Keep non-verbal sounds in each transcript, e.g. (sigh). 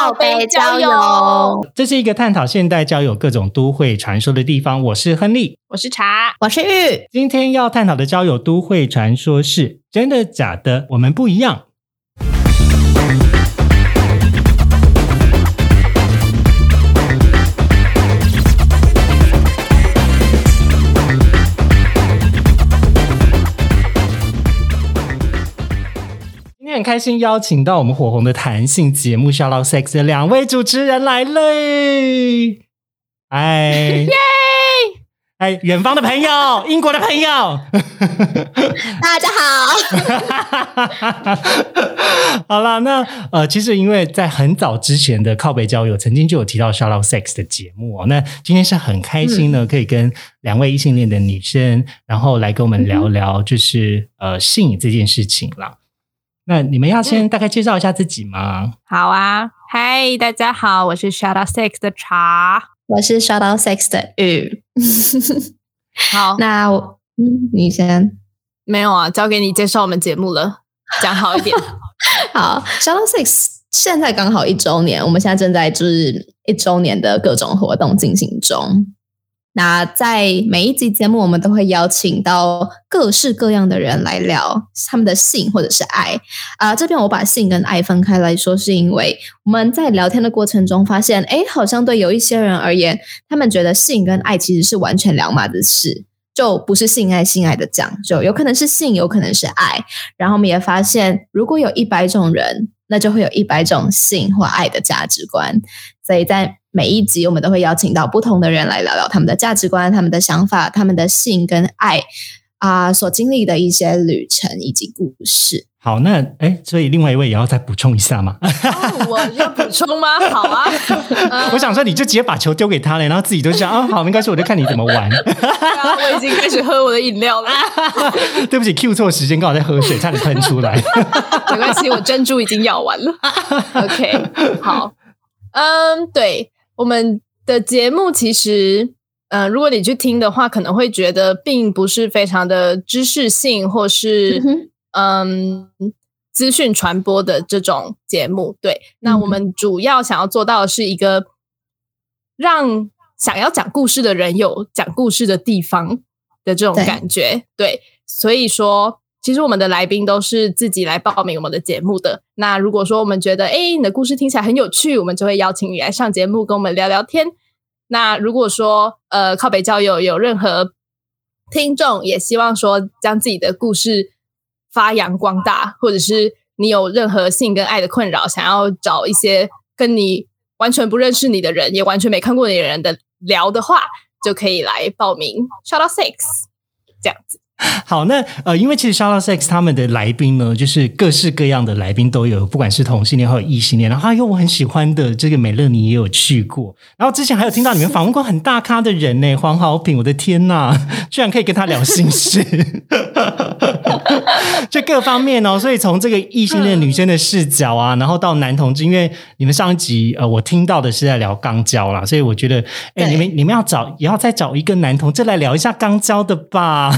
靠北交友，这是一个探讨现代交友各种都会传说的地方。我是亨利，我是茶，我是玉。今天要探讨的交友都会传说是真的假的？我们不一样。今天很开心邀请到我们火红的弹性节目《Shout Out Sex》的两位主持人来了，哎，耶！(laughs) 哎，远方的朋友，英国的朋友，大家好。好了，那呃，其实因为在很早之前的靠北交友，曾经就有提到《Shout Out Sex》的节目哦。那今天是很开心呢，可以跟两位异性恋的女生，然后来跟我们聊聊，就是呃性这件事情啦。那你们要先大概介绍一下自己吗？好啊，嗨，大家好，我是 Shout Out Six 的茶，我是 Shout Out Six 的雨。(laughs) 好，那我嗯，你先没有啊，交给你介绍我们节目了，讲好一点。(laughs) 好，Shout Out Six 现在刚好一周年，我们现在正在就是一周年的各种活动进行中。那在每一集节目，我们都会邀请到各式各样的人来聊他们的性或者是爱啊。这边我把性跟爱分开来说，是因为我们在聊天的过程中发现，哎，好像对有一些人而言，他们觉得性跟爱其实是完全两码子事，就不是性爱性爱的讲究，有可能是性，有可能是爱。然后我们也发现，如果有一百种人，那就会有一百种性或爱的价值观。所以在每一集，我们都会邀请到不同的人来聊聊他们的价值观、他们的想法、他们的性跟爱啊所经历的一些旅程以及故事。好，那哎，所以另外一位也要再补充一下吗？(laughs) 哦、我要补充吗？好啊，(laughs) 我想说你就直接把球丢给他了，然后自己就想啊，好，没关系，我就看你怎么玩。(laughs) 我已经开始喝我的饮料了。对不起，Q 错时间，刚好在喝水，差点喷出来。没关系，我珍珠已经咬完了。OK，好，嗯，对。我们的节目其实，呃，如果你去听的话，可能会觉得并不是非常的知识性，或是嗯资讯传播的这种节目。对，那我们主要想要做到的是一个让想要讲故事的人有讲故事的地方的这种感觉。对，所以说。其实我们的来宾都是自己来报名我们的节目的。那如果说我们觉得，哎，你的故事听起来很有趣，我们就会邀请你来上节目，跟我们聊聊天。那如果说，呃，靠北交友有任何听众也希望说将自己的故事发扬光大，或者是你有任何性跟爱的困扰，想要找一些跟你完全不认识你的人，也完全没看过你的人的聊的话，就可以来报名。Shout out six，这样子。(laughs) 好，那呃，因为其实 Shout Out Sex 他们的来宾呢，就是各式各样的来宾都有，不管是同性恋或者异性恋。然后还有我很喜欢的这个美乐妮也有去过。然后之前还有听到你们访问过很大咖的人呢，黄好平，我的天呐，(laughs) 居然可以跟他聊心事，就各方面哦。所以从这个异性恋女生的视角啊，然后到男同志，因为你们上一集呃，我听到的是在聊肛交啦，所以我觉得，哎，你们你们要找也要再找一个男同志来聊一下肛交的吧。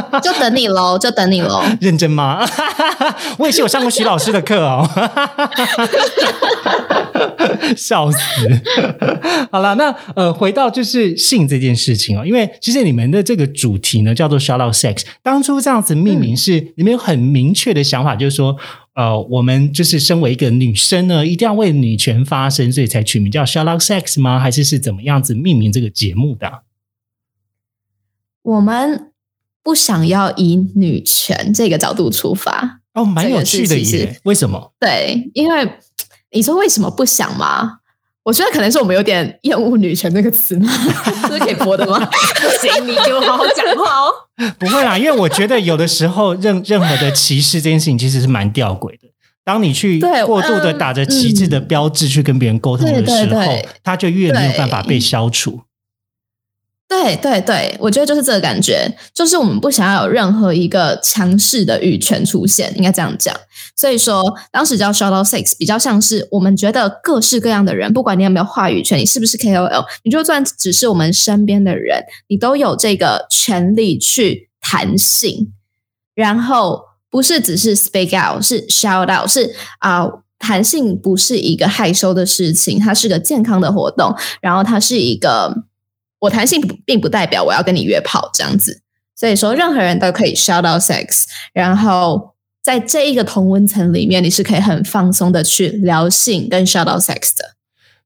(laughs) 就等你喽，就等你喽。认真吗？(laughs) 我也是有上过徐老师的课哦。(laughs) 笑死！好了，那呃，回到就是性这件事情哦，因为其实你们的这个主题呢叫做 “shout out sex”。当初这样子命名是你们有很明确的想法，就是说，呃，我们就是身为一个女生呢，一定要为女权发声，所以才取名叫 “shout out sex” 吗？还是是怎么样子命名这个节目的？我们。不想要以女权这个角度出发哦，蛮有趣的耶。为什么？对，因为你说为什么不想嘛？我觉得可能是我们有点厌恶“女权”这个词吗？(laughs) 是可以播的吗？不 (laughs) 行，你给我好好讲话哦。(laughs) 不会啦，因为我觉得有的时候任任何的歧视这件事情其实是蛮吊诡的。当你去过度的打着旗帜的标志去跟别人沟通的时候，他就越没有办法被消除。对对对，我觉得就是这个感觉，就是我们不想要有任何一个强势的语权出现，应该这样讲。所以说，当时叫 Shadow Six，比较像是我们觉得各式各样的人，不管你有没有话语权，你是不是 KOL，你就算只是我们身边的人，你都有这个权利去谈性，然后不是只是 speak out，是 shout out，是啊。弹性不是一个害羞的事情，它是个健康的活动。然后它是一个，我弹性并不代表我要跟你约炮这样子。所以说，任何人都可以 shout out sex。然后在这一个同温层里面，你是可以很放松的去聊性跟 shout out sex 的。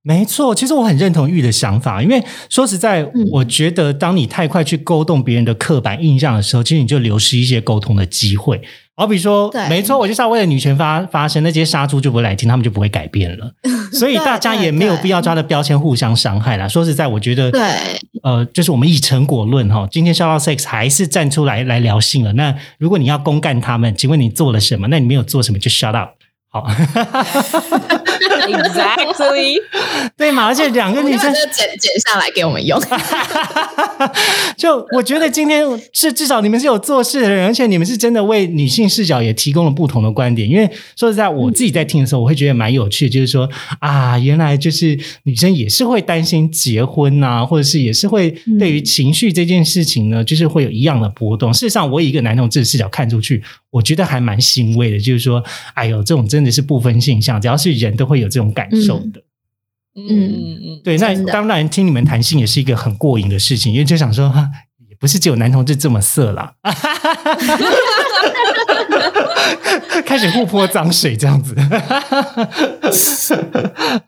没错，其实我很认同玉的想法，因为说实在，我觉得当你太快去勾动别人的刻板印象的时候，其实你就流失一些沟通的机会。好比说，没错，我就是要为了女权发发声，那些杀猪就不会来听，他们就不会改变了。(laughs) 所以大家也没有必要抓着标签互相伤害啦。说实在，我觉得，对，呃，就是我们以成果论哈。今天笑到 sex 还是站出来来聊性了。那如果你要公干他们，请问你做了什么？那你没有做什么，就 shut up。好，(laughs) Exactly，(laughs) 对嘛？而且两个女生剪剪下来给我们用。(laughs) 就我觉得今天是至少你们是有做事的人，而且你们是真的为女性视角也提供了不同的观点。因为说实在，我自己在听的时候，我会觉得蛮有趣，就是说啊，原来就是女生也是会担心结婚呐，或者是也是会对于情绪这件事情呢，就是会有一样的波动。事实上，我以一个男同志的视角看出去，我觉得还蛮欣慰的，就是说，哎呦，这种真。的是不分现象，只要是人都会有这种感受的。嗯嗯嗯，对，那当然听你们谈性也是一个很过瘾的事情，因为就想说，也不是只有男同志这么色啦，(laughs) 开始互泼脏水这样子。(laughs)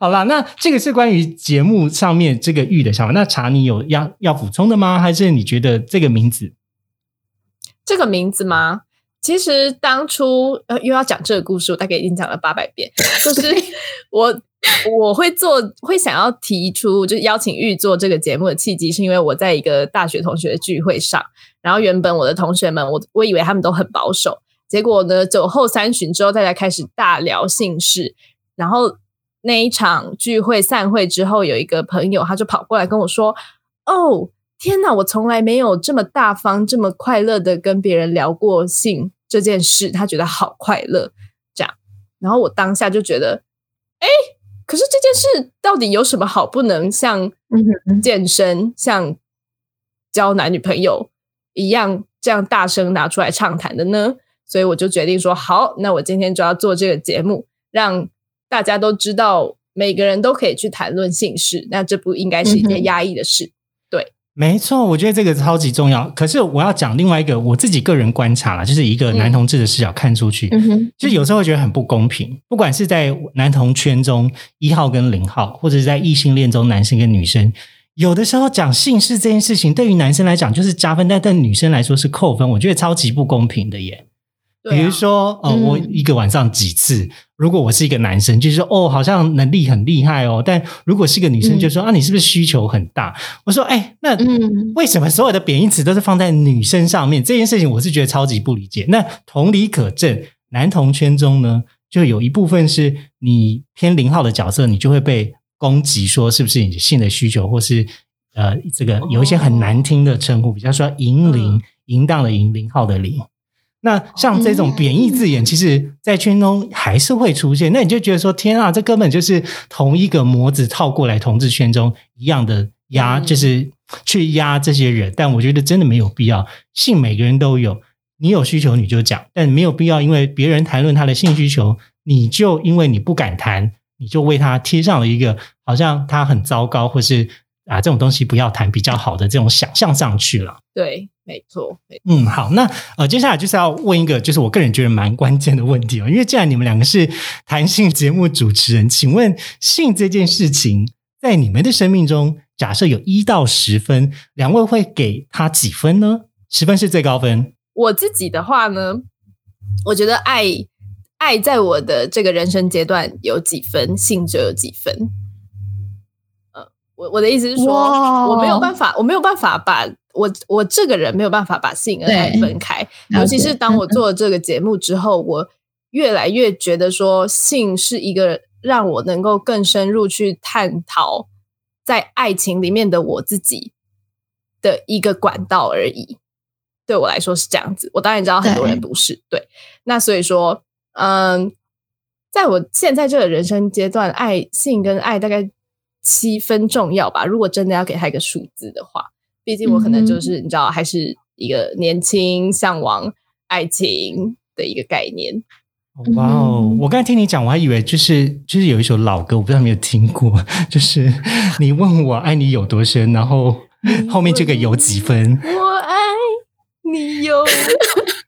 好啦，那这个是关于节目上面这个玉的想法。那查你有要要补充的吗？还是你觉得这个名字？这个名字吗？其实当初呃又要讲这个故事，我大概已经讲了八百遍。就是 (laughs) 我我会做会想要提出，就是邀请玉做这个节目的契机，是因为我在一个大学同学的聚会上，然后原本我的同学们，我我以为他们都很保守，结果呢酒后三巡之后，大家开始大聊性事，然后那一场聚会散会之后，有一个朋友他就跑过来跟我说：“哦，天哪，我从来没有这么大方、这么快乐的跟别人聊过性。”这件事，他觉得好快乐，这样。然后我当下就觉得，哎，可是这件事到底有什么好不能像健身、像交男女朋友一样这样大声拿出来畅谈的呢？所以我就决定说，好，那我今天就要做这个节目，让大家都知道，每个人都可以去谈论性事。那这不应该是一件压抑的事。没错，我觉得这个超级重要。可是我要讲另外一个我自己个人观察了，就是一个男同志的视角看出去，就有时候会觉得很不公平。不管是在男同圈中一号跟零号，或者是在异性恋中男生跟女生，有的时候讲姓氏这件事情，对于男生来讲就是加分，但对女生来说是扣分。我觉得超级不公平的耶。比如说，哦，我一个晚上几次？如果我是一个男生，就是说，哦，好像能力很厉害哦。但如果是一个女生，就说啊，你是不是需求很大？我说，哎，那为什么所有的贬义词都是放在女生上面？这件事情我是觉得超级不理解。那同理可证，男同圈中呢，就有一部分是你偏零号的角色，你就会被攻击，说是不是你性的需求，或是呃，这个有一些很难听的称呼，比方说银铃、淫荡的淫、零号的零。那像这种贬义字眼，其实，在圈中还是会出现。那你就觉得说，天啊，这根本就是同一个模子套过来，同志圈中一样的压，就是去压这些人。但我觉得真的没有必要。性每个人都有，你有需求你就讲，但没有必要因为别人谈论他的性需求，你就因为你不敢谈，你就为他贴上了一个好像他很糟糕，或是啊这种东西不要谈比较好的这种想象上去了。对。没错，嗯，好，那呃，接下来就是要问一个，就是我个人觉得蛮关键的问题哦，因为既然你们两个是谈性节目主持人，请问性这件事情在你们的生命中，假设有一到十分，两位会给他几分呢？十分是最高分。我自己的话呢，我觉得爱爱在我的这个人生阶段有几分，性就有几分。我的意思是说，我没有办法，我没有办法把。我我这个人没有办法把性跟爱分开，尤其是当我做了这个节目之后，我越来越觉得说性是一个让我能够更深入去探讨在爱情里面的我自己的一个管道而已。对我来说是这样子，我当然知道很多人不是。对，那所以说，嗯，在我现在这个人生阶段，爱性跟爱大概七分重要吧。如果真的要给他一个数字的话，毕竟我可能就是你知道，还是一个年轻向往爱情的一个概念。哇哦！我刚才听你讲，我还以为就是就是有一首老歌，我不知道有没有听过，就是 (laughs) 你问我爱你有多深，然后后面这个有几分？我爱你有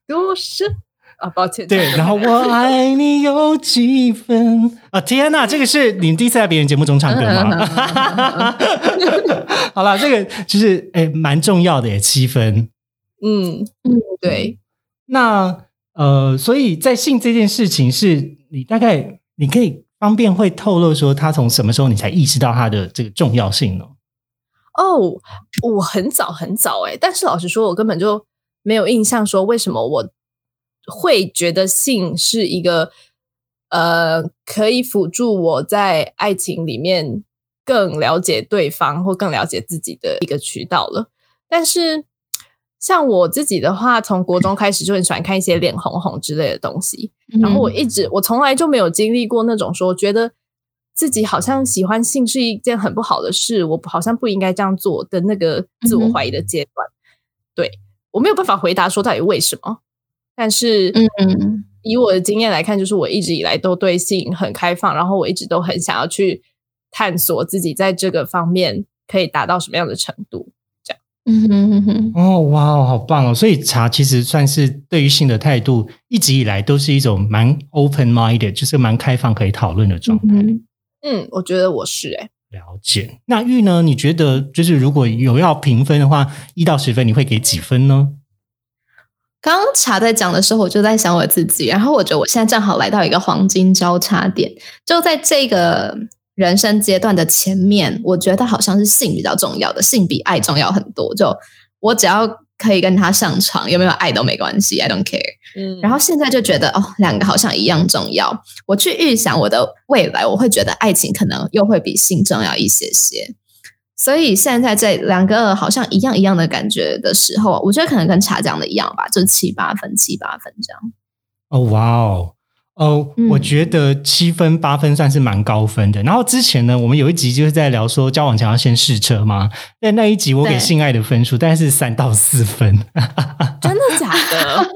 多深啊？抱歉，对，然后我爱你有几分啊？天哪，这个是你第一次在别人节目中唱歌吗？(laughs) 好了，这个就是哎，蛮重要的耶，七分。嗯嗯，对，那。呃，所以在性这件事情，是你大概你可以方便会透露说，他从什么时候你才意识到他的这个重要性呢？哦，我很早很早哎，但是老实说，我根本就没有印象说为什么我会觉得性是一个呃可以辅助我在爱情里面更了解对方或更了解自己的一个渠道了，但是。像我自己的话，从国中开始就很喜欢看一些脸红红之类的东西，然后我一直我从来就没有经历过那种说觉得自己好像喜欢性是一件很不好的事，我好像不应该这样做的那个自我怀疑的阶段。对我没有办法回答说到底为什么，但是嗯，以我的经验来看，就是我一直以来都对性很开放，然后我一直都很想要去探索自己在这个方面可以达到什么样的程度。嗯哼哼哼，哦哇，好棒哦！所以茶其实算是对于性的态度，一直以来都是一种蛮 open minded，就是蛮开放可以讨论的状态。嗯，我觉得我是哎，了解。那玉呢？你觉得就是如果有要评分的话，一到十分，你会给几分呢？刚刚茶在讲的时候，我就在想我自己，然后我觉得我现在正好来到一个黄金交叉点，就在这个。人生阶段的前面，我觉得好像是性比较重要的，性比爱重要很多。就我只要可以跟他上床，有没有爱都没关系，I don't care。嗯，然后现在就觉得哦，两个好像一样重要。我去预想我的未来，我会觉得爱情可能又会比性重要一些些。所以现在这两个好像一样一样的感觉的时候，我觉得可能跟茶讲的一样吧，就七八分，七八分这样。哦，哇哦。哦，我觉得七分八分算是蛮高分的。然后之前呢，我们有一集就是在聊说交往前要先试车嘛。在那一集，我给性爱的分数大概是三到四分。真的假的？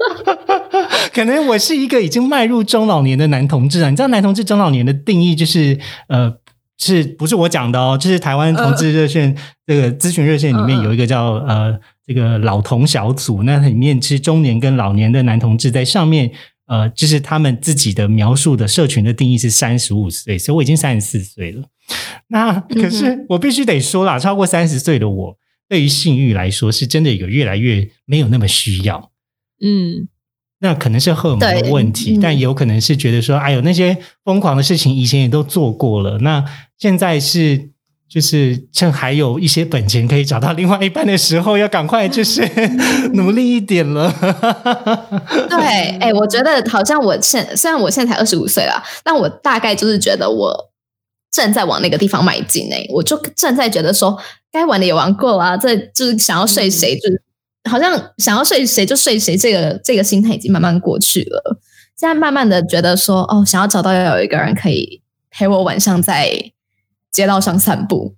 (laughs) 可能我是一个已经迈入中老年的男同志啊。你知道男同志中老年的定义就是呃，是不是我讲的哦？就是台湾同志热线这个咨询热线里面有一个叫呃这个老同小组，那里面是中年跟老年的男同志在上面。呃，就是他们自己的描述的社群的定义是三十五岁，所以我已经三十四岁了。那可是我必须得说啦，超过三十岁的我，对于性欲来说，是真的有越来越没有那么需要。嗯，那可能是荷尔蒙的问题，但有可能是觉得说，哎呦，那些疯狂的事情以前也都做过了，那现在是。就是趁还有一些本钱可以找到另外一半的时候，要赶快就是 (laughs) 努力一点了。对，哎，我觉得好像我现虽然我现在才二十五岁了，但我大概就是觉得我正在往那个地方迈进。诶，我就正在觉得说，该玩的也玩过了，这就是想要睡谁，就是好像想要睡谁就睡谁，这个这个心态已经慢慢过去了。现在慢慢的觉得说，哦，想要找到要有一个人可以陪我晚上在。街道上散步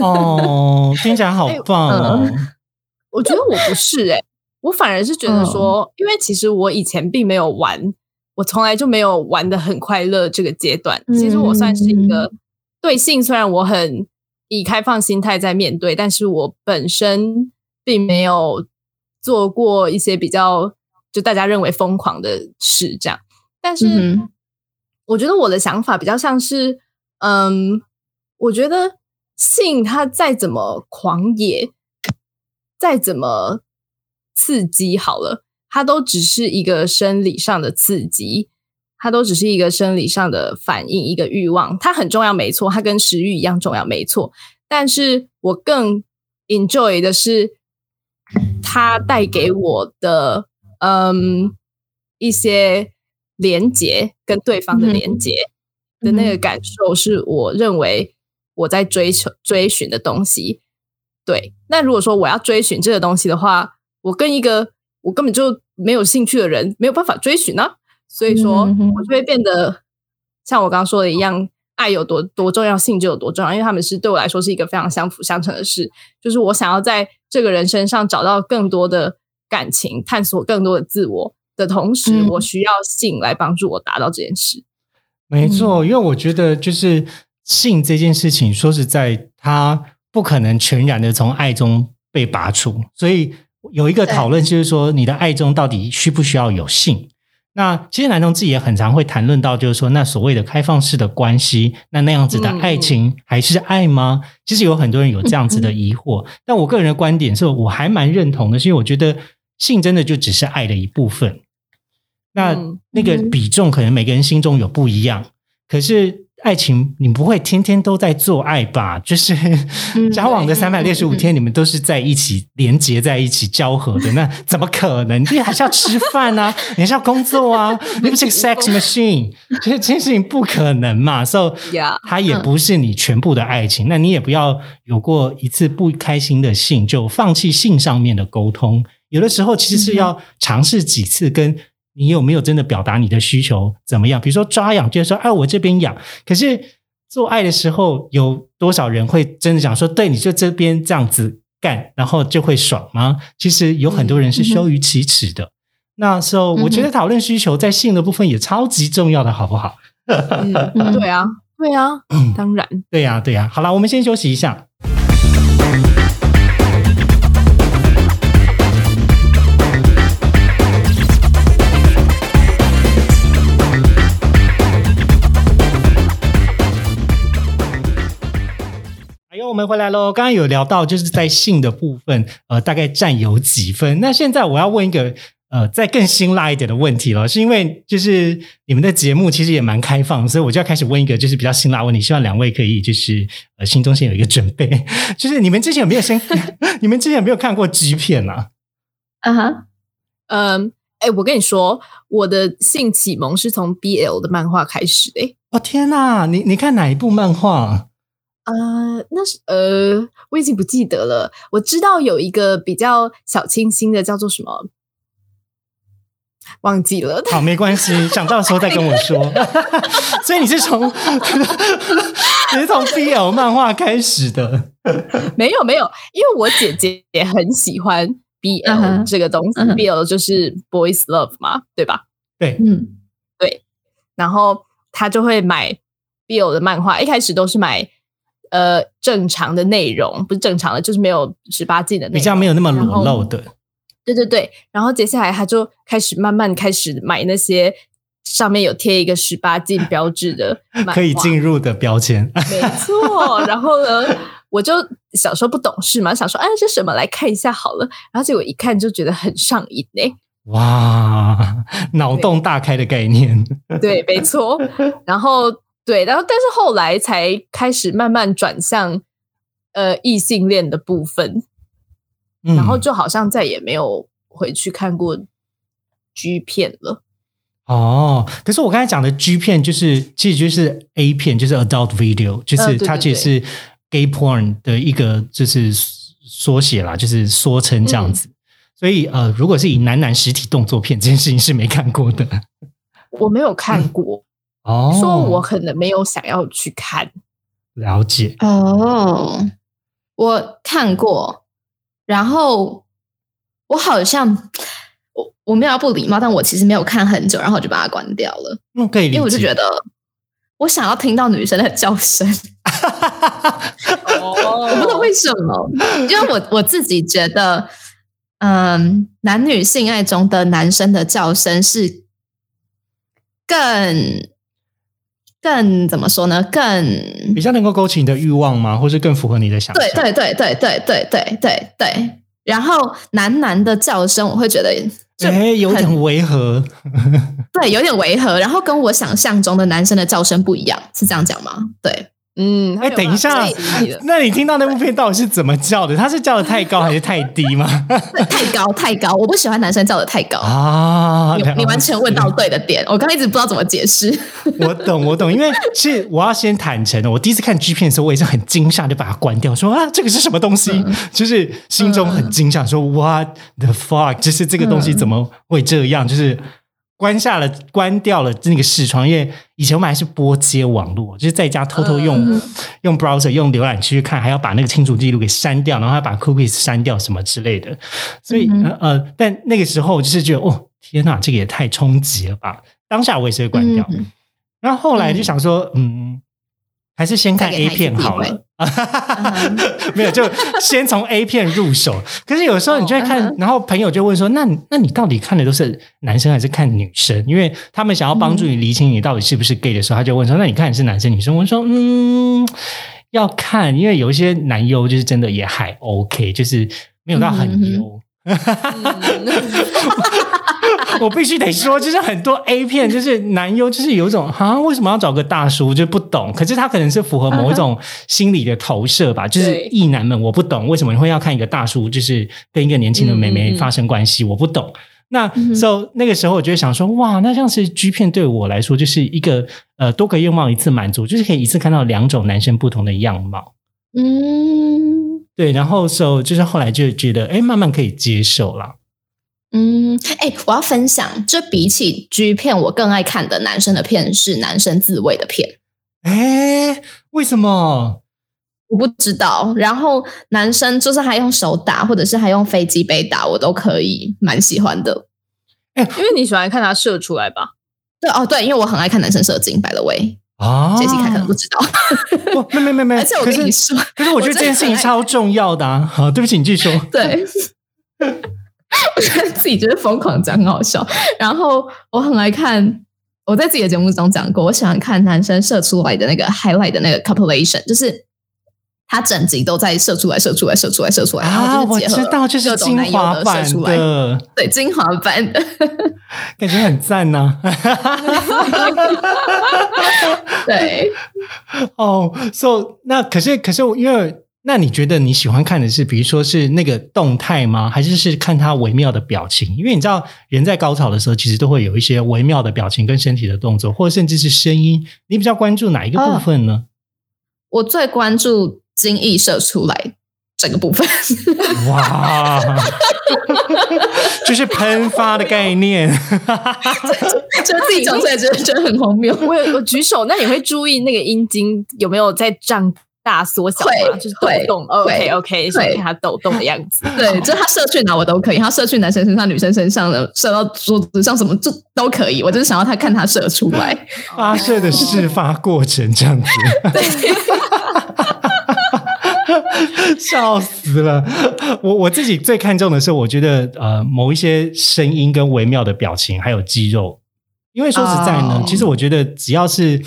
哦，听起来好棒哦！我觉得我不是哎，我反而是觉得说，因为其实我以前并没有玩，我从来就没有玩的很快乐这个阶段。其实我算是一个对性，虽然我很以开放心态在面对，但是我本身并没有做过一些比较就大家认为疯狂的事，这样。但是我觉得我的想法比较像是，嗯。我觉得性它再怎么狂野，再怎么刺激，好了，它都只是一个生理上的刺激，它都只是一个生理上的反应，一个欲望，它很重要，没错，它跟食欲一样重要，没错。但是我更 enjoy 的是它带给我的，嗯，一些连接跟对方的连接的那个感受，是我认为。我在追求追寻的东西，对，那如果说我要追寻这个东西的话，我跟一个我根本就没有兴趣的人没有办法追寻呢、所以说我就会变得像我刚刚说的一样，爱有多多重要，性就有多重要，因为他们是对我来说是一个非常相辅相成的事。就是我想要在这个人身上找到更多的感情，探索更多的自我的同时，嗯我需要性来帮助我达到这件事。没错，因为我觉得就是性这件事情，说实在，它不可能全然的从爱中被拔出，所以有一个对讨论就是说，你的爱中到底需不需要有性？那其实男同志也很常会谈论到，就是说，那所谓的开放式的关系，那那样子的爱情还是爱吗？其实有很多人有这样子的疑惑，但我个人的观点是我还蛮认同的，是因为我觉得性真的就只是爱的一部分。那嗯那个比重可能每个人心中有不一样，可是爱情你不会天天都在做爱吧？(laughs) 就是 (laughs) 交往的对三百六十五天，你们都是在一起连接在一起交合的，那 (laughs) 怎么可能？你还是要吃饭啊，你还是要工作啊，你不是个 sex machine，就是这件事情不可能嘛。So 它也不是你全部的爱情，那你也不要有过一次不开心的性就放弃性上面的沟通。有的时候其实是要尝试几次，跟你有没有真的表达你的需求怎么样？比如说抓痒，就是说，哎、我这边痒，可是做爱的时候，有多少人会真的讲说，对，你就这边这样子干，然后就会爽吗？其实有很多人是羞于启齿的。那时候，我觉得讨论需求在性的部分也超级重要的，好不好？嗯，对啊，对啊，(clears throat) 当然。对呀、对呀、好了，我们先休息一下。我们回来喽！刚刚有聊到，就是在性的部分，呃，大概占有几分？那现在我要问一个，呃，再更辛辣一点的问题了，是因为就是你们的节目其实也蛮开放，所以我就要开始问一个就是比较辛辣的问题，希望两位可以就是呃心中先有一个准备，(laughs) 就是你们之前有没有先，(laughs) 你们之前有没有看过 G 片啊？啊哈，嗯，哎，我跟你说，我的性启蒙是从 BL 的漫画开始的。诶哦天哪，你你看哪一部漫画？呃，那是呃，我已经不记得了。我知道有一个比较小清新的，叫做什么，忘记了。(laughs) 好，没关系，想到的时候再跟我说。(laughs) (laughs) 所以你是从你是从 BL 漫画开始的。没有没有，因为我姐姐也很喜欢 BL、这个东西、嗯哼 b l 就是 boys love 嘛，对吧？对，嗯对然后她就会买 BL 的漫画，一开始都是买呃正常的内容，不是正常的，就是没有十八禁的内容，比较没有那么裸露的。对对对，然后接下来他就开始慢慢开始买那些上面有贴一个十八禁标志的，(laughs) 可以进入的标签。没错。然后呢，我就小时候不懂事嘛，想说哎这什么来看一下好了，然后结果一看就觉得很上瘾呢、哇，脑洞大开的概念。对，没错。然 (laughs) 后对，然后但是后来才开始慢慢转向呃异性恋的部分，嗯然后就好像再也没有回去看过 G 片了。哦，可是我刚才讲的 G 片就是其实就是 A 片，就是 adult video，就是它对其实是 gay porn 的一个就是缩写啦，就是缩成这样子。所以呃，如果是以男男实体动作片这件事情是没看过的我没有看 (laughs) 过，哦。说我可能没有想要去看。了解哦，我看过，然后我好像我我没有要不礼貌，但我其实没有看很久，然后我就把它关掉了，嗯，可以。因为我就觉得我想要听到女生的叫声，哦 (laughs) 我不知道为什么，因为我我自己觉得，嗯，男女性爱中的男生的叫声是更更怎么说呢？更比较能够勾起你的欲望吗？或是更符合你的想象？对对对对对对对对对。然后男男的叫声，我会觉得就哎，有很点违和。(laughs) 对，有点违和。然后跟我想象中的男生的叫声不一样，是这样讲吗？对，嗯，哎，等一下，那你听到那部片到底是怎么叫的？他是叫的太高还是太低吗？(laughs) 太高，太高！我不喜欢男生叫的太高啊！你你完全问到对的点，我刚一直不知道怎么解释。我懂，我懂，因为是我要先坦诚的，我第一次看 G 片的时候，我也是很惊吓，就把它关掉，说啊，这个是什么东西？就是心中很惊吓，说 What the fuck？就是这个东西怎么会这样？就是。关下了，关掉了那个视窗，因为以前我们还是拨接网络，就是在家偷偷用用 browser 用浏览器去看，还要把那个清除记录给删掉，然后还把 cookies 删掉什么之类的。所以呃，但那个时候就是觉得，哦，天哪，这个也太冲击了吧！当下我也是会关掉，然后后来就想说，嗯。还是先看 A 片好了，(laughs) 没有就先从 A 片入手。可是有时候你就会看，然后朋友就问说：“那那你到底看的都是男生还是看女生？”因为他们想要帮助你厘清你到底是不是 gay 的时候，他就问说：“那你看你是男生女生？”我说：“嗯，要看，因为有一些男优就是真的也还 OK，就是没有到很优。” (laughs) 我必须得说，就是很多 A 片，就是男优，就是有一种啊，为什么要找个大叔？就不懂。可是他可能是符合某一种心理的投射吧。就是异男们，我不懂为什么你会要看一个大叔，就是跟一个年轻的妹妹发生关系，我不懂。那 so 那个时候，我就想说，哇，那像是 G 片对我来说，就是一个呃多个愿望一次满足，就是可以一次看到两种男生不同的样貌。嗯，对。然后 so 就是后来就觉得，哎，慢慢可以接受了。嗯，哎，我要分享，就比起 G 片，我更爱看的男生的片是男生自慰的片。哎，为什么？我不知道。然后男生就是还用手打，或者是还用飞机杯打，我都可以，蛮喜欢的。哎，因为你喜欢看他射出来吧？对哦，对，因为我很爱看男生射精。By the way，啊，杰西卡可能不知道。不，没没没没。(laughs) 而且我跟你说，可是我觉得这件事情超重要的啊。好，对不起，你继续说。对。(laughs) 我觉得自己就是疯狂讲，很好笑。然后我很爱看，我在自己的节目中讲过，我喜欢看男生射出来的那个 highlight 的那个 compilation，就是他整集都在射出来、射出来、射出来、射出来。啊，我知道，就是精华版的，对，精华版的，(laughs) 感觉很赞呢。对，(laughs) 哦，so 那可是可是因为。那你觉得你喜欢看的是，比如说是那个动态吗？还是是看他微妙的表情？因为你知道，人在高潮的时候，其实都会有一些微妙的表情跟身体的动作，或者甚至是声音。你比较关注哪一个部分呢？我最关注精液射出来整个部分。(laughs) 哇，(laughs) 就是喷发的概念，就自己讲出来，觉得觉得很荒谬。我有我举手，那你会注意那个阴茎有没有在胀？大缩小嘛，就是抖动。OK OK，想看它抖动的样子。(laughs) 对，就它射去哪我都可以，它射去男生身上、女生身上的，射到桌子上什么就都可以。我就是想要他看他射出来发射的事发过程这样子。(laughs) 笑死了！我我自己最看重的是，我觉得呃，某一些声音跟微妙的表情，还有肌肉。因为说实在呢，其实我觉得只要是。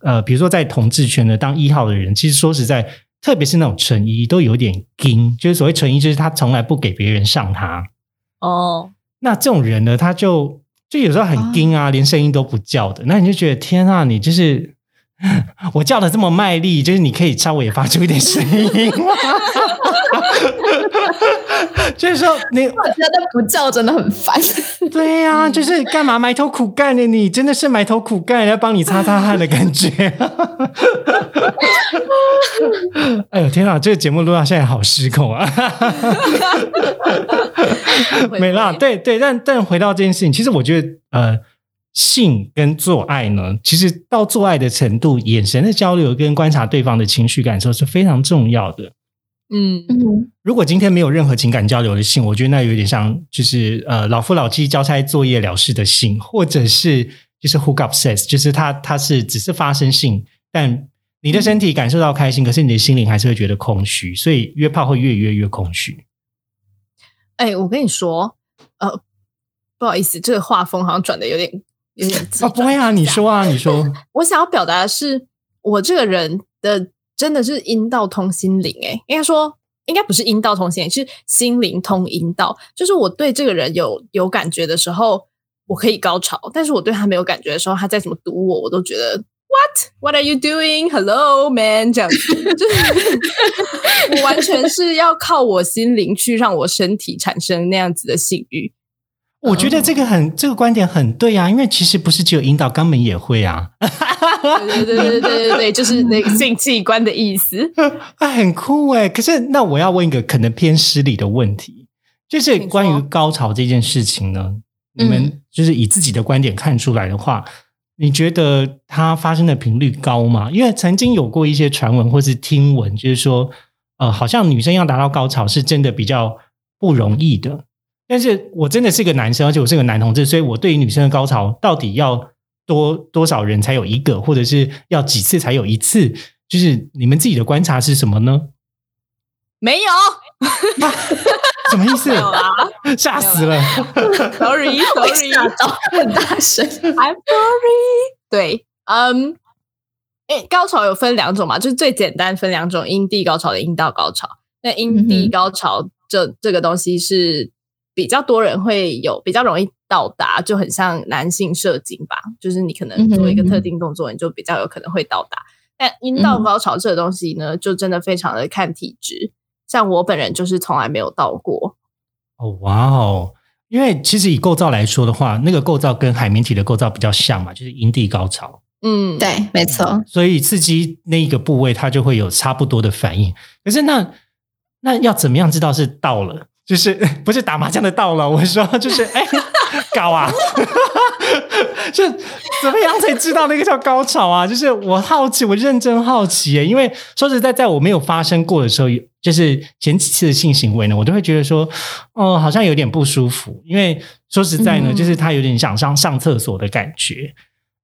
呃，比如说在同志圈的当一号的人，其实说实在，特别是那种纯一，都有点硬，就是所谓纯一，就是他从来不给别人上他。哦，那这种人呢，他就就有时候很硬啊，连声音都不叫的，那你就觉得天啊，你就是 (laughs) 我叫的这么卖力，就是你可以稍微发出一点声音。(laughs) 就是说，你我觉得不叫真的很烦。(laughs) 对呀，就是干嘛埋头苦干呢你，真的是埋头苦干，要帮你擦擦汗的感觉。哎呦天啊，这个节目录到现在好失控啊！没啦，对对，但但回到这件事情，其实我觉得，呃，性跟做爱呢，其实到做爱的程度，眼神的交流跟观察对方的情绪感受是非常重要的。嗯嗯，如果今天没有任何情感交流的性，我觉得那有点像就是呃老夫老妻交差作业了事的性，或者是就是 hook up sex，就是他他是只是发生性，但你的身体感受到开心，可是你的心灵还是会觉得空虚，所以约炮会越约越空虚。哎，我跟你说，呃，不好意思，这个画风好像转的有点有点哦，不会啊，你说啊，(laughs) 你说，我想要表达的是我这个人的。真的是阴道通心灵诶，应该说应该不是阴道通心灵，是心灵通阴道。就是我对这个人有有感觉的时候，我可以高潮；但是我对他没有感觉的时候，他再怎么堵我，我都觉得 What? What are you doing? Hello, man！这样子，就是 (laughs) 我完全是要靠我心灵去让我身体产生那样子的性欲。我觉得这个很这个观点很对啊，因为其实不是只有引导，肛门也会啊。对对对对对对对，就是那个性器官的意思。啊，很酷哎！可是那我要问一个可能偏失礼的问题，就是关于高潮这件事情呢，你们就是以自己的观点看出来的话，你觉得它发生的频率高吗？因为曾经有过一些传闻或是听闻，就是说，呃，好像女生要达到高潮是真的比较不容易的。但是我真的是个男生，而且我是个男同志，所以我对于女生的高潮到底要多多少人才有一个，或者是要几次才有一次？就是你们自己的观察是什么呢？没有，什么意思？没有啦吓死了！，Sorry 会 Sorry，吓到很大声。I'm sorry。对，嗯，诶，高潮有分两种嘛，就是最简单分两种，阴蒂高潮的阴道高潮。那阴蒂高潮这这个东西是比较多人会有，比较容易到达，就很像男性射精吧，就是你可能做一个特定动作，你就比较有可能会到达。但阴道嗯高潮这个东西呢，就真的非常的看体质。像我本人就是从来没有到过，哦，哇哦！因为其实以构造来说的话，那个构造跟海绵体的构造比较像嘛，就是阴蒂高潮，嗯，对，没错。所以刺激那一个部位，它就会有差不多的反应。可是那那要怎么样知道是到了？就是不是打麻将的到了？我说就是哎，搞啊！(laughs) 就怎么样才知道那个叫高潮啊？就是我好奇，我认真好奇耶，因为说实在，在我没有发生过的时候，就是前几次的性行为呢，我都会觉得说，哦，好像有点不舒服。因为说实在呢，嗯就是他有点想上上厕所的感觉。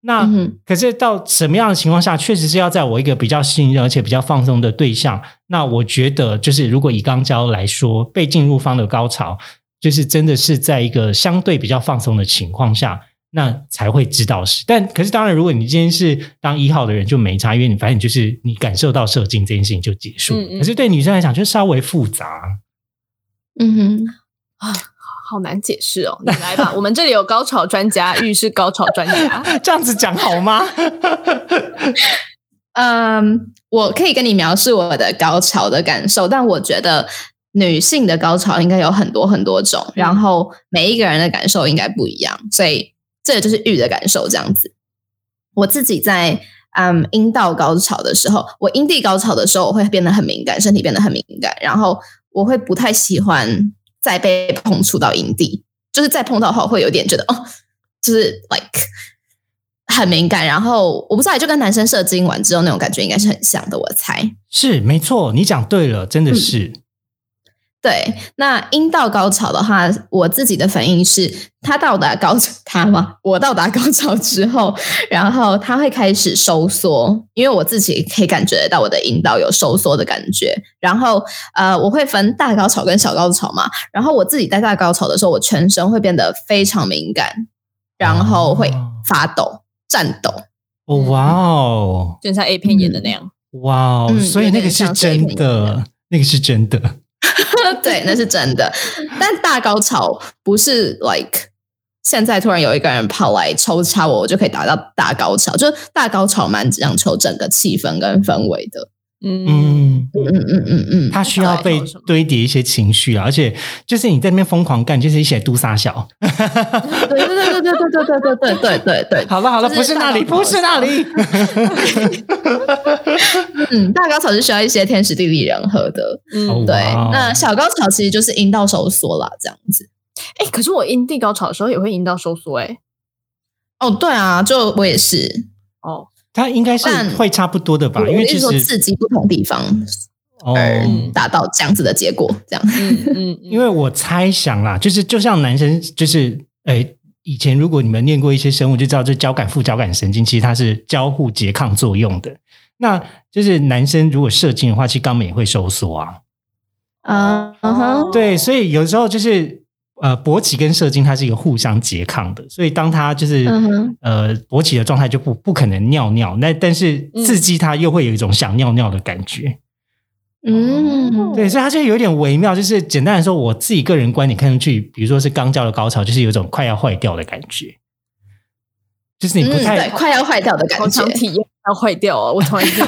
那、嗯可是到什么样的情况下，确实是要在我一个比较信任而且比较放松的对象。那我觉得，就是如果以肛交来说，被进入方的高潮，就是真的是在一个相对比较放松的情况下，那才会知道是。但可是当然，如果你今天是当一号的人，就没差，因为你反正就是你感受到射精这件事情就结束。嗯嗯可是对女生来讲，就稍微复杂。嗯哼，好难解释哦。(laughs) 你来吧，我们这里有高潮专家，玉是高潮专家。(laughs) 这样子讲好吗？(laughs) 嗯，我可以跟你描述我的高潮的感受，但我觉得女性的高潮应该有很多很多种，然后每一个人的感受应该不一样，所以这个就是玉的感受这样子。我自己在嗯阴道高潮的时候，我阴蒂高潮的时候，我会变得很敏感，身体变得很敏感，然后我会不太喜欢再被碰触到阴蒂，就是再碰到的话，会有点觉得哦，就是 like 很敏感，然后我不知道，就跟男生射精完之后那种感觉应该是很像的，我猜。是没错，你讲对了，真的是。对，那阴道高潮的话，我自己的反应是，它到达高潮，它吗？我到达高潮之后，然后它会开始收缩，因为我自己可以感觉得到我的阴道有收缩的感觉。然后，呃，我会分大高潮跟小高潮嘛。然后我自己在大高潮的时候，我全身会变得非常敏感，然后会发抖、颤抖。哦，哇哦，就像 A 片演的那样。哇哦，嗯所以那个是真的，那个是真的。(laughs) 对，那是真的。但大高潮不是 like 现在突然有一个人跑来抽查我，我就可以达到大高潮。就是大高潮蛮讲求整个气氛跟氛围的。嗯，嗯，嗯嗯嗯嗯嗯，它需要被堆叠一些情绪啊，而且就是你在那边疯狂干，就是一起来嘟撒小。对对对对对对对对对对对对对。好了好了，不是那里，不是那里。嗯，大高潮是需要一些天时地利人和的。嗯，对那小高潮其实就是阴道收缩啦，这样子。哎，可是我阴蒂高潮的时候也会阴道收缩，哎，哦，对啊，就我也是，哦，它应该是但会差不多的吧，因为其实我是刺激不同地方哦，而达到这样子的结果，这样。嗯嗯，(laughs) 因为我猜想啦，就是就像男生，就是诶，以前如果你们念过一些生物，就知道这交感副交感神经其实它是交互拮抗作用的。那就是男生如果射精的话，其实肛门也会收缩啊。啊，嗯哼，对，所以有时候就是呃，勃起跟射精它是一个互相拮抗的，所以当它就是、嗯呃勃起的状态就不不可能尿尿，那但是刺激它又会有一种想尿尿的感觉。嗯，对，所以它就有点微妙。就是简单来说，我自己个人观点看上去，比如说是肛交的高潮，就是有一种快要坏掉的感觉，就是你不嗯，太、对，快要坏掉的感觉。体验要坏掉哦！我突然间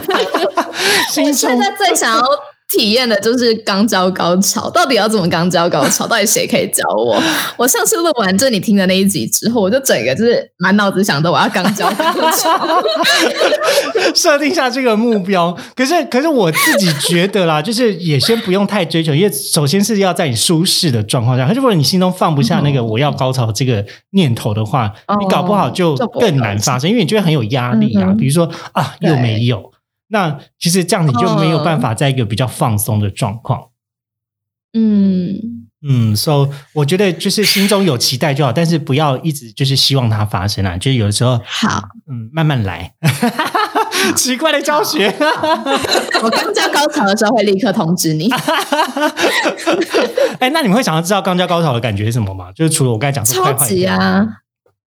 心中现在最想要体验的就是肛交高潮，到底要怎么肛交高潮？到底谁可以教我？(laughs) 我上次录完这你听的那一集之后，我就整个就是满脑子想着我要肛交高潮。(laughs) 设定下这个目标。可是，可是我自己觉得啦，就是也先不用太追求，因为首先是要在你舒适的状况下。如果你心中放不下那个我要高潮这个念头的话，哦你搞不好就更难发生，因为你觉得很有压力啊。嗯比如说啊，又没有。那其实这样你就没有办法在一个比较放松的状况。嗯，嗯，so 我觉得就是心中有期待就好，但是不要一直就是希望它发生啊。就是有的时候，好，嗯，慢慢来。(laughs) 奇怪的教学。我刚教高潮的时候会立刻通知你。(laughs) 哎，那你们会想要知道肛交高潮的感觉是什么吗？就是除了我刚才讲超坏级啊！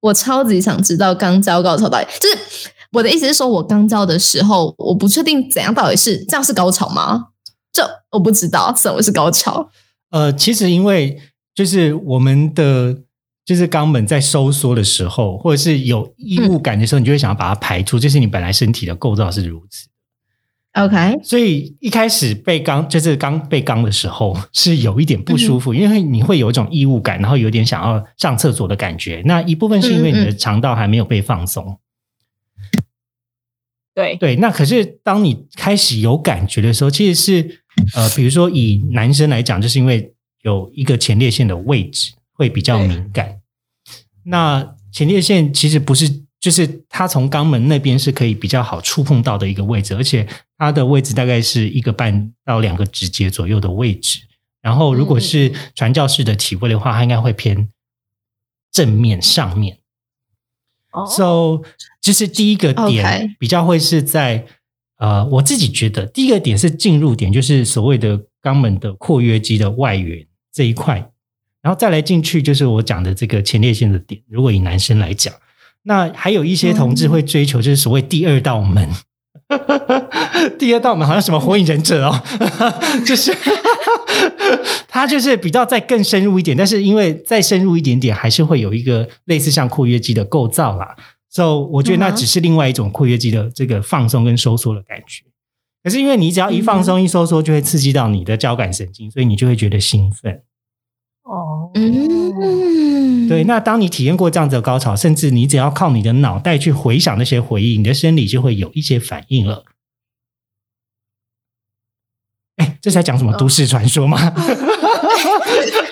我超级想知道刚教高潮到底就是我的意思是说，我刚交的时候，我不确定怎样到底是这样是高潮吗？这我不知道什么是高潮。呃，其实因为就是我们的就是肛门在收缩的时候，或者是有异物感的时候，你就会想要把它排出，这是你本来身体的构造是如此。OK，所以一开始被肛，就是刚被肛的时候是有一点不舒服，因为你会有一种异物感，然后有点想要上厕所的感觉。那一部分是因为你的肠道还没有被放松。对对，那可是当你开始有感觉的时候，其实是呃，比如说以男生来讲，就是因为有一个前列腺的位置会比较敏感。那前列腺其实不是，就是它从肛门那边是可以比较好触碰到的一个位置，而且它的位置大概是一个半到两个指节左右的位置。然后如果是传教士的体位的话，它应该会偏正面上面。哦 So，就是第一个点比较会是在呃，我自己觉得第一个点是进入点，就是所谓的肛门的括约肌的外缘这一块，然后再来进去就是我讲的这个前列腺的点。如果以男生来讲，那还有一些同志会追求就是所谓第二道门。(laughs) 第二道门好像什么火影忍者哦，(laughs) 就是他就是比较再更深入一点，但是因为再深入一点点，还是会有一个类似像括约肌的构造啦。所、以我觉得那只是另外一种括约肌的这个放松跟收缩的感觉。可是因为你只要一放松一收缩，就会刺激到你的交感神经，所以你就会觉得兴奋。哦，嗯，对，那当你体验过这样子的高潮，甚至你只要靠你的脑袋去回想那些回忆，你的生理就会有一些反应了。哎，这在讲什么都市传说吗？(laughs)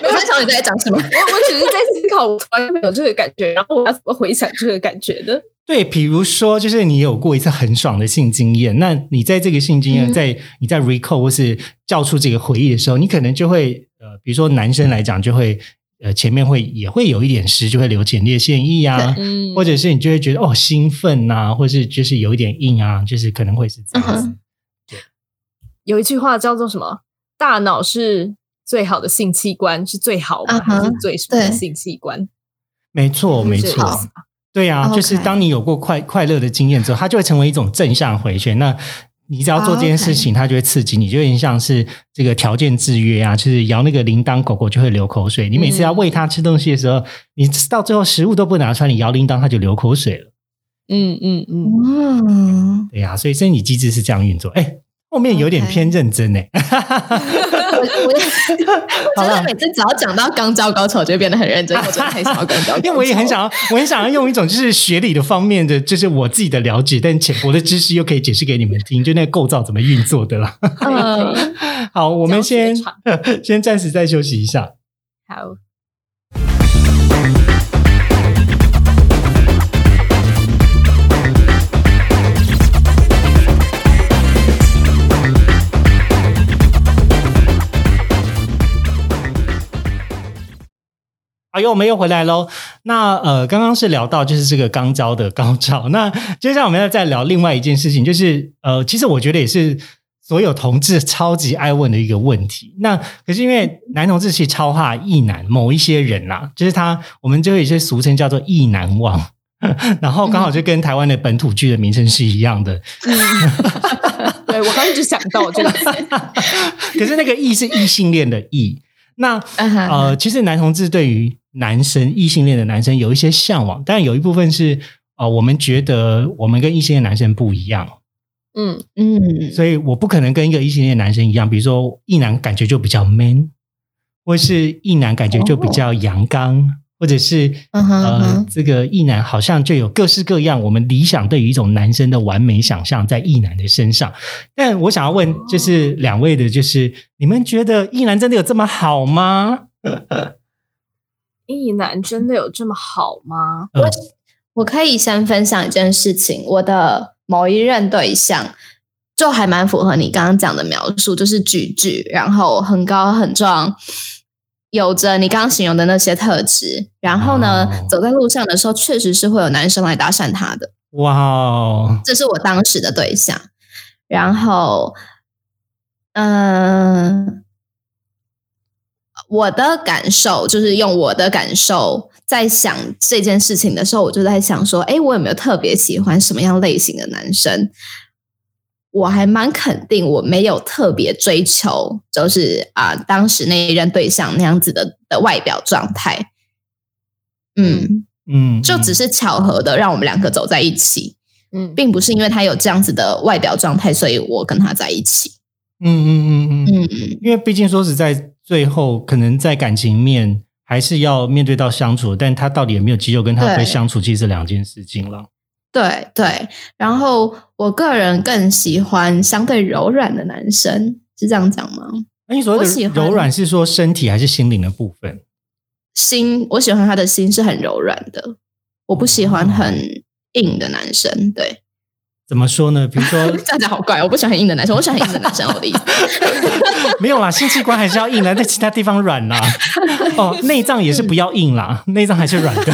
没分享你在讲什么？我我只是在思考，我从来没有这个感觉，然后我要怎么回想这个感觉的？对，比如说，就是你有过一次很爽的性经验，那你在这个性经验，嗯在你在 recall 或是叫出这个回忆的时候，你可能就会呃，比如说男生来讲，就会呃前面会也会有一点湿，就会流前列腺液啊，(laughs) 嗯或者是你就会觉得哦兴奋呐、或是就是有一点硬啊，就是可能会是这样子。嗯有一句话叫做什么？大脑是最好的性器官，是最好吗？嗯哼还是最什么的性器官？没错，没错对呀、就是当你有过快快乐的经验之后，它就会成为一种正向回旋。那你只要做这件事情，它就会刺激你，就有点像是这个条件制约啊，就是摇那个铃铛，狗狗就会流口水。你每次要喂它吃东西的时候，你到最后食物都不拿出来，你摇铃铛它就流口水了。嗯嗯嗯，嗯，对呀、所以生理机制是这样运作。哎，后面有点偏认真 (laughs) 哎。我我我真的每次只要讲到肛交高潮，就会变得很认真。我真的很想要肛交高潮，(laughs) 因为我也很想要，我很想要用一种就是学理的方面的，就是我自己的了解，但浅薄的知识又可以解释给你们听，就那个构造怎么运作的啦。嗯，(laughs) 好，我们先先暂时再休息一下。好。哎呦，我们又回来喽。那呃，刚刚是聊到就是这个肛交的高潮。(laughs) 那接下来我们要再聊另外一件事情，就是呃，其实我觉得也是所有同志超级爱问的一个问题。那可是因为男同志其实超怕异男，某一些人啦、就是他，我们就有一些俗称叫做异男王。(laughs) 然后刚好就跟台湾的本土剧的名称是一样的，对我刚一直想到这个，(laughs) 可是那个异是异性恋的异。那呃，其实男同志对于男生异性恋的男生有一些向往，但有一部分是呃，我们觉得我们跟异性恋男生不一样，嗯。嗯，所以我不可能跟一个异性恋男生一样，比如说异男感觉就比较 man，或是异男感觉就比较阳刚，或者是嗯哼嗯呃，这个异男好像就有各式各样我们理想对于一种男生的完美想象在异男的身上。但我想要问，就是两位的，就是你们觉得异男真的有这么好吗？(laughs) 异男真的有这么好吗？嗯我可以先分享一件事情，我的某一任对象就还蛮符合你刚刚讲的描述，就是举举，然后很高很壮，有着你刚刚形容的那些特质。然后呢，哦走在路上的时候，确实是会有男生来搭讪他的，哇哦，这是我当时的对象。然后，嗯、我的感受就是用我的感受在想这件事情的时候，我就在想说，哎，我有没有特别喜欢什么样类型的男生？我还蛮肯定，我没有特别追求，就是啊、当时那一任对象那样子的的外表状态。嗯，嗯，就只是巧合的让我们两个走在一起，嗯，并不是因为他有这样子的外表状态，所以我跟他在一起。嗯嗯嗯嗯，嗯嗯，因为毕竟说实在，最后可能在感情面还是要面对到相处，但他到底有没有肌肉跟他会相处，其实是两件事情了。对对。然后我个人更喜欢相对柔软的男生，是这样讲吗？那你所谓的柔软是说身体还是心灵的部分？心，我喜欢他的心是很柔软的，我不喜欢很硬的男生。对，怎么说呢？比如说 (laughs) 这样讲好怪，我不喜欢很硬的男生，我喜欢很硬的男生，(laughs) 我的意思。(laughs) 没有啦，性器官还是要硬的，在其他地方软啦。哦，内脏也是不要硬啦，内脏还是软的。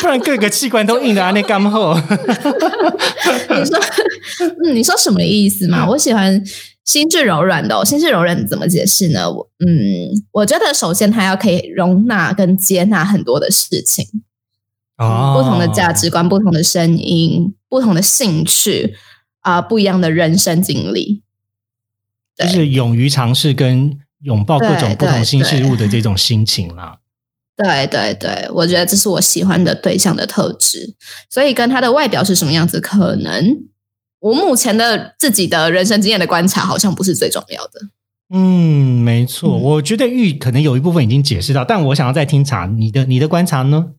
不然各个器官都硬的啊，那干后。你说，嗯，你说什么意思嘛？我喜欢心智柔软的、哦，心智柔软怎么解释呢？我嗯，我觉得首先他要可以容纳跟接纳很多的事情，哦不同的价值观、不同的声音、不同的兴趣啊、不一样的人生经历。就是勇于尝试跟拥抱各种不同新事物的这种心情啦。对对对，我觉得这是我喜欢的对象的特质，所以跟他的外表是什么样子，可能我目前的自己的人生经验的观察，好像不是最重要的。嗯，没错，嗯我觉得玉可能有一部分已经解释到，但我想要再听查你的你的观察呢？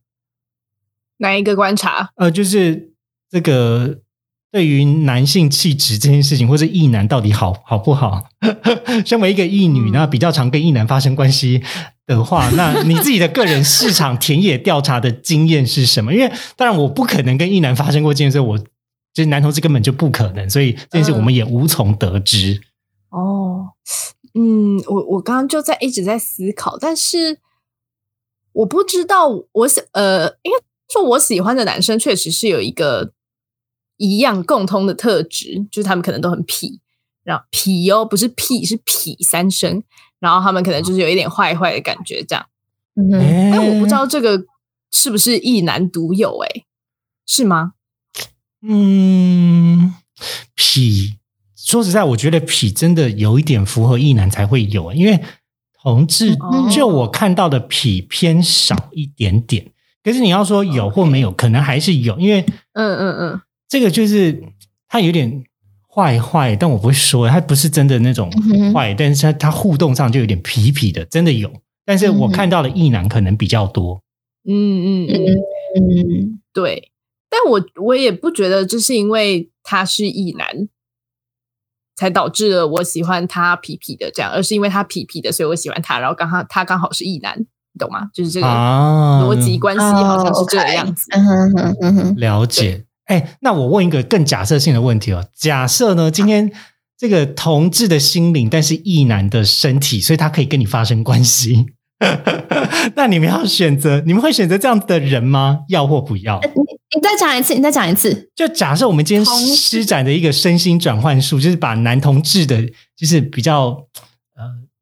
哪一个观察？呃，就是这个对于男性气质这件事情，或者异男到底好好不好？(laughs) 身为一个异女，嗯那比较常跟异男发生关系的话，(laughs) 那你自己的个人市场田野调查的经验是什么？因为当然我不可能跟异男发生过这件事，我就是男同志根本就不可能，所以这件事我们也无从得知。哦，嗯，我我刚刚就在一直在思考，但是我不知道我想呃，应该说我喜欢的男生确实是有一个一样共通的特质，就是他们可能都很痞，然后痞哦，不是屁，是痞三声，然后他们可能就是有一点坏坏的感觉这样，嗯哼，哎但我不知道这个是不是一男独有、欸，是吗？嗯，痞，说实在，我觉得痞真的有一点符合异男才会有，因为同志哦就我看到的痞偏少一点点。可是你要说有或没有，可能还是有，因为嗯嗯嗯，这个就是他有点坏坏，但我不会说，他不是真的那种坏，但是他他互动上就有点痞痞的，真的有。但是我看到的异男可能比较多。嗯嗯。嗯，嗯。对，但我我也不觉得这是因为他是异男才导致了我喜欢他痞痞的这样，而是因为他痞痞的，所以我喜欢他，然后刚好他刚好是异男，你懂吗？就是这个啊逻辑关系好像是这个样子。了解。哎，那我问一个更假设性的问题哦。假设呢，今天这个同志的心灵，但是异男的身体，所以他可以跟你发生关系。(laughs) 那你们要选择，你们会选择这样子的人吗？要或不要？你再讲一次，你再讲一次。就假设我们今天施展的一个身心转换术，就是把男同志的，就是比较呃，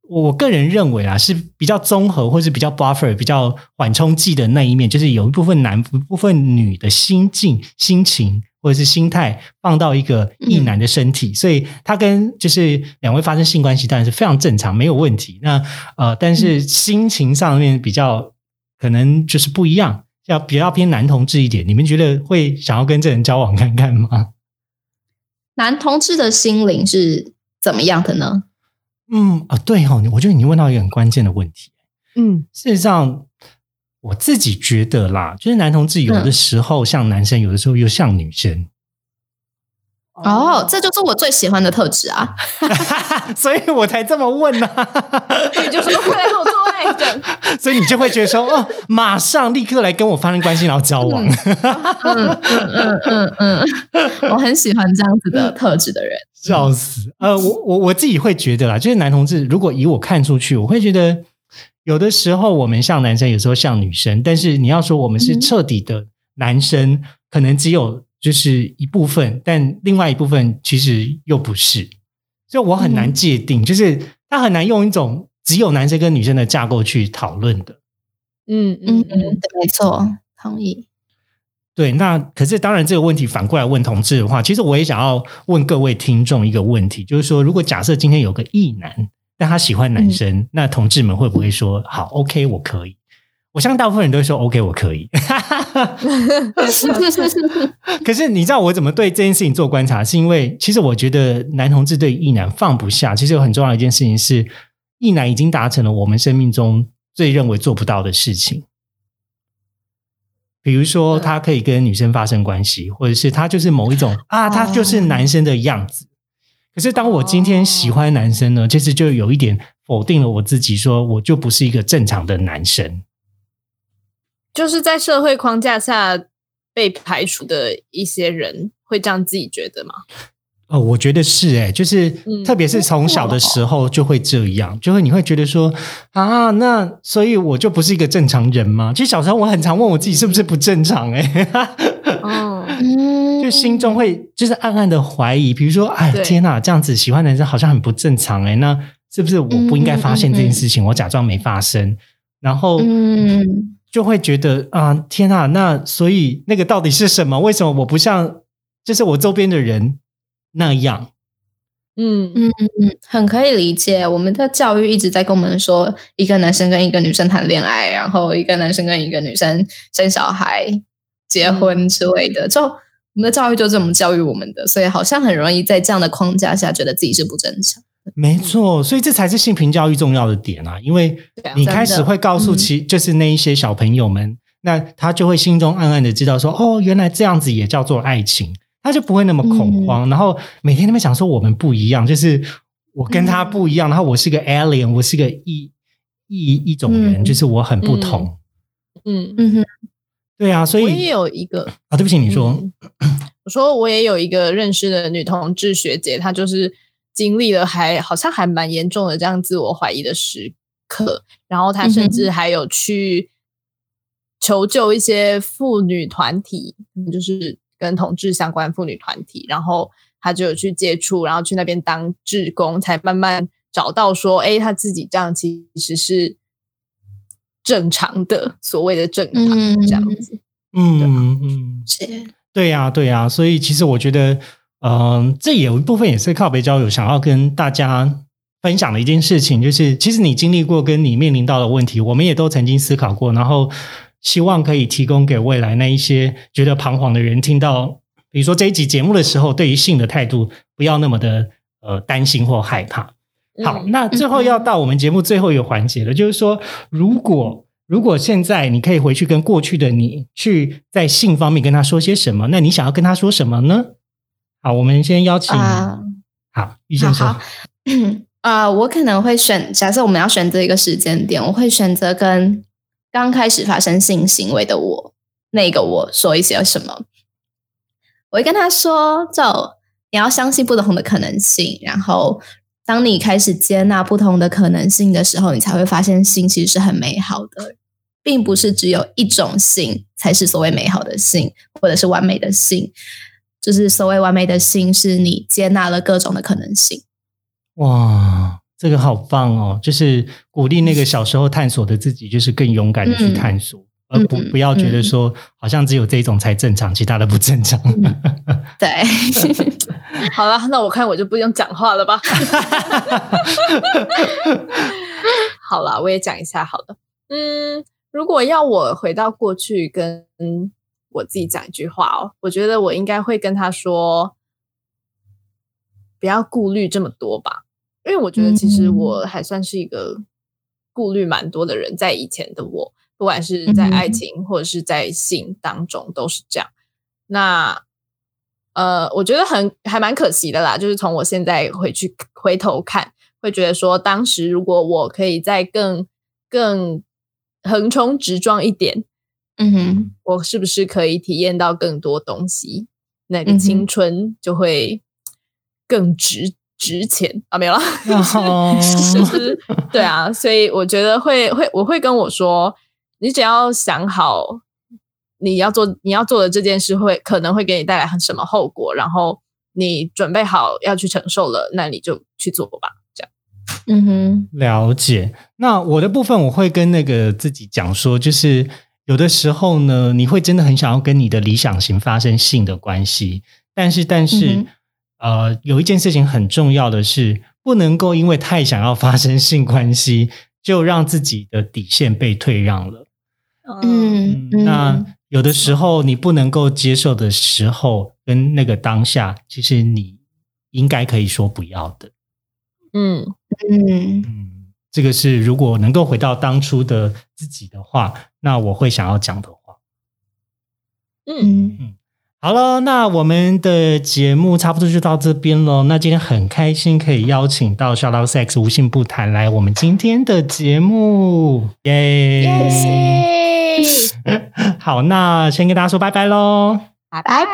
我个人认为啊，是比较综合或是比较 buffer、比较缓冲剂的那一面，就是有一部分男、一部分女的心境、心情或者是心态放到一个异男的身体，所以他跟就是两位发生性关系当然是非常正常，没有问题。那呃，但是心情上面比较可能就是不一样。要比较偏男同志一点，你们觉得会想要跟这人交往看看吗？男同志的心灵是怎么样的呢？嗯啊，对哦，我觉得你问到一个很关键的问题。嗯，事实上，我自己觉得啦，就是男同志有的时候像男生，有的时候又像女生。哦，这就是我最喜欢的特质啊！(laughs) 所以我才这么问呢、(laughs) 你就说快来 (laughs) 所以你就会觉得说，哦，马上立刻来跟我发生关系，然后交往。嗯嗯嗯嗯，(laughs) 我很喜欢这样子的特质的人。笑死！呃，我我我自己会觉得啦，就是男同志，如果以我看出去，我会觉得有的时候我们像男生，有时候像女生。但是你要说我们是彻底的男生，可能只有就是一部分，但另外一部分其实又不是，所以我很难界定，就是他很难用一种只有男生跟女生的架构去讨论的。嗯嗯嗯，没错，同意。对，那可是当然，这个问题反过来问同志的话，其实我也想要问各位听众一个问题，就是说，如果假设今天有个异男，但他喜欢男生，那同志们会不会说好，OK，我可以？我相信大部分人都会说 OK，我可以。(laughs) 可是你知道我怎么对这件事情做观察？是因为其实我觉得男同志对异男放不下，其实有很重要的一件事情是，异男已经达成了我们生命中最认为做不到的事情。比如说，他可以跟女生发生关系，或者是他就是某一种 (laughs) 啊，他就是男生的样子。可是当我今天喜欢男生呢，其实就有一点否定了我自己，说我就不是一个正常的男生。就是在社会框架下被排除的一些人，会这样自己觉得吗？哦，我觉得是哎、就是嗯特别是从小的时候就会这样，就会你会觉得说啊，那所以我就不是一个正常人吗？其实小时候我很常问我自己是不是不正常哎、哦，嗯，(laughs) 就心中会就是暗暗的怀疑，比如说，哎天哪，这样子喜欢的人好像很不正常哎、那是不是我不应该发现这件事情？我假装没发生，然后嗯就会觉得啊，天哪，那所以那个到底是什么？为什么我不像就是我周边的人那样？嗯嗯嗯嗯，很可以理解。我们的教育一直在跟我们说，一个男生跟一个女生谈恋爱，然后一个男生跟一个女生生小孩、结婚之类的。就我们的教育就这么教育我们的，所以好像很容易在这样的框架下，觉得自己是不正常。没错，所以这才是性平教育重要的点啊！因为你开始会告诉嗯其就是那一些小朋友们，那他就会心中暗暗的知道说，哦，原来这样子也叫做爱情，他就不会那么恐嗯。慌，然后每天那边想说我们不一样，就是我跟他不一样，然后我是个 alien，我是个异异一种人，嗯就是我很不同。嗯，嗯。哼，对啊，所以我也有一个，啊，对不起，你说，嗯。我说我也有一个认识的女同志学姐，她就是经历了还好像还蛮严重的这样自我怀疑的时刻，然后她甚至还有去求救一些妇女团体，嗯就是跟同志相关妇女团体，然后他就有去接触，然后去那边当志工，才慢慢找到说，哎，他自己这样其实是正常的，所谓的正常、嗯这样子。嗯嗯，是对呀、对呀、所以其实我觉得，嗯、这有一部分也是靠北交友想要跟大家分享的一件事情，就是其实你经历过跟你面临到的问题，我们也都曾经思考过，然后希望可以提供给未来那一些觉得彷徨的人听到，比如说这一集节目的时候，对于性的态度不要那么的呃担心或害怕。好，嗯那最后要到我们节目最后一个环节了，就是说，如果如果现在你可以回去跟过去的你去在性方面跟他说些什么，那你想要跟他说什么呢？好，我们先邀请、啊好玉先说好好啊、我可能会选，假设我们要选择一个时间点，我会选择跟刚开始发生性行为的我，那个我说一些什么。我会跟他说，就你要相信不同的可能性，然后当你开始接纳不同的可能性的时候，你才会发现性其实是很美好的，并不是只有一种性才是所谓美好的性，或者是完美的性。就是所谓完美的性，是你接纳了各种的可能性。哇，这个好棒哦！就是鼓励那个小时候探索的自己，就是更勇敢的去探索，而不嗯不要觉得说好像只有这一种才正常，其他的不正常。对，(laughs) 好了，那我看我就不用讲话了吧。(laughs) 好了，我也讲一下好了。嗯，如果要我回到过去跟我自己讲一句话哦，我觉得我应该会跟他说，不要顾虑这么多吧，因为我觉得其实我还算是一个顾虑蛮多的人，在以前的我，不管是在爱情或者是在性当中都是这样。那呃，我觉得很还蛮可惜的啦，就是从我现在回去回头看，会觉得说，当时如果我可以再更更横冲直撞一点，嗯哼，我是不是可以体验到更多东西？那个青春就会更值值钱啊！没有了，(laughs) 就是对啊，所以我觉得会会我会跟我说，你只要想好你要做你要做的这件事会可能会给你带来什么后果，然后你准备好要去承受了，那你就去做吧。这样，嗯哼，了解。那我的部分我会跟那个自己讲说，就是有的时候呢，你会真的很想要跟你的理想型发生性的关系，但是但是。呃，有一件事情很重要的是，不能够因为太想要发生性关系，就让自己的底线被退让了。嗯，那有的时候你不能够接受的时候，跟那个当下，其实你应该可以说不要的。嗯嗯嗯，这个是如果能够回到当初的自己的话，那我会想要讲的话。嗯嗯。好了，那我们的节目差不多就到这边喽。那今天很开心可以邀请到 Shout Out Sex 无性不谈来我们今天的节目，耶！(laughs) 好，那先跟大家说拜拜喽，拜拜。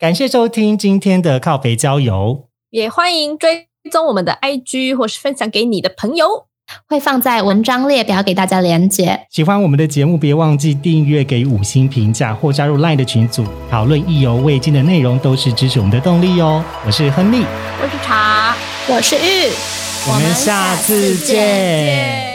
感谢收听今天的靠北郊游，也欢迎追踪我们的 IG 或是分享给你的朋友，会放在文章列表给大家连接。喜欢我们的节目，别忘记订阅、给五星评价或加入 LINE 的群组，讨论意犹未尽的内容，都是支持我们的动力哦。我是亨利，我是茶，我是玉，我们下次见。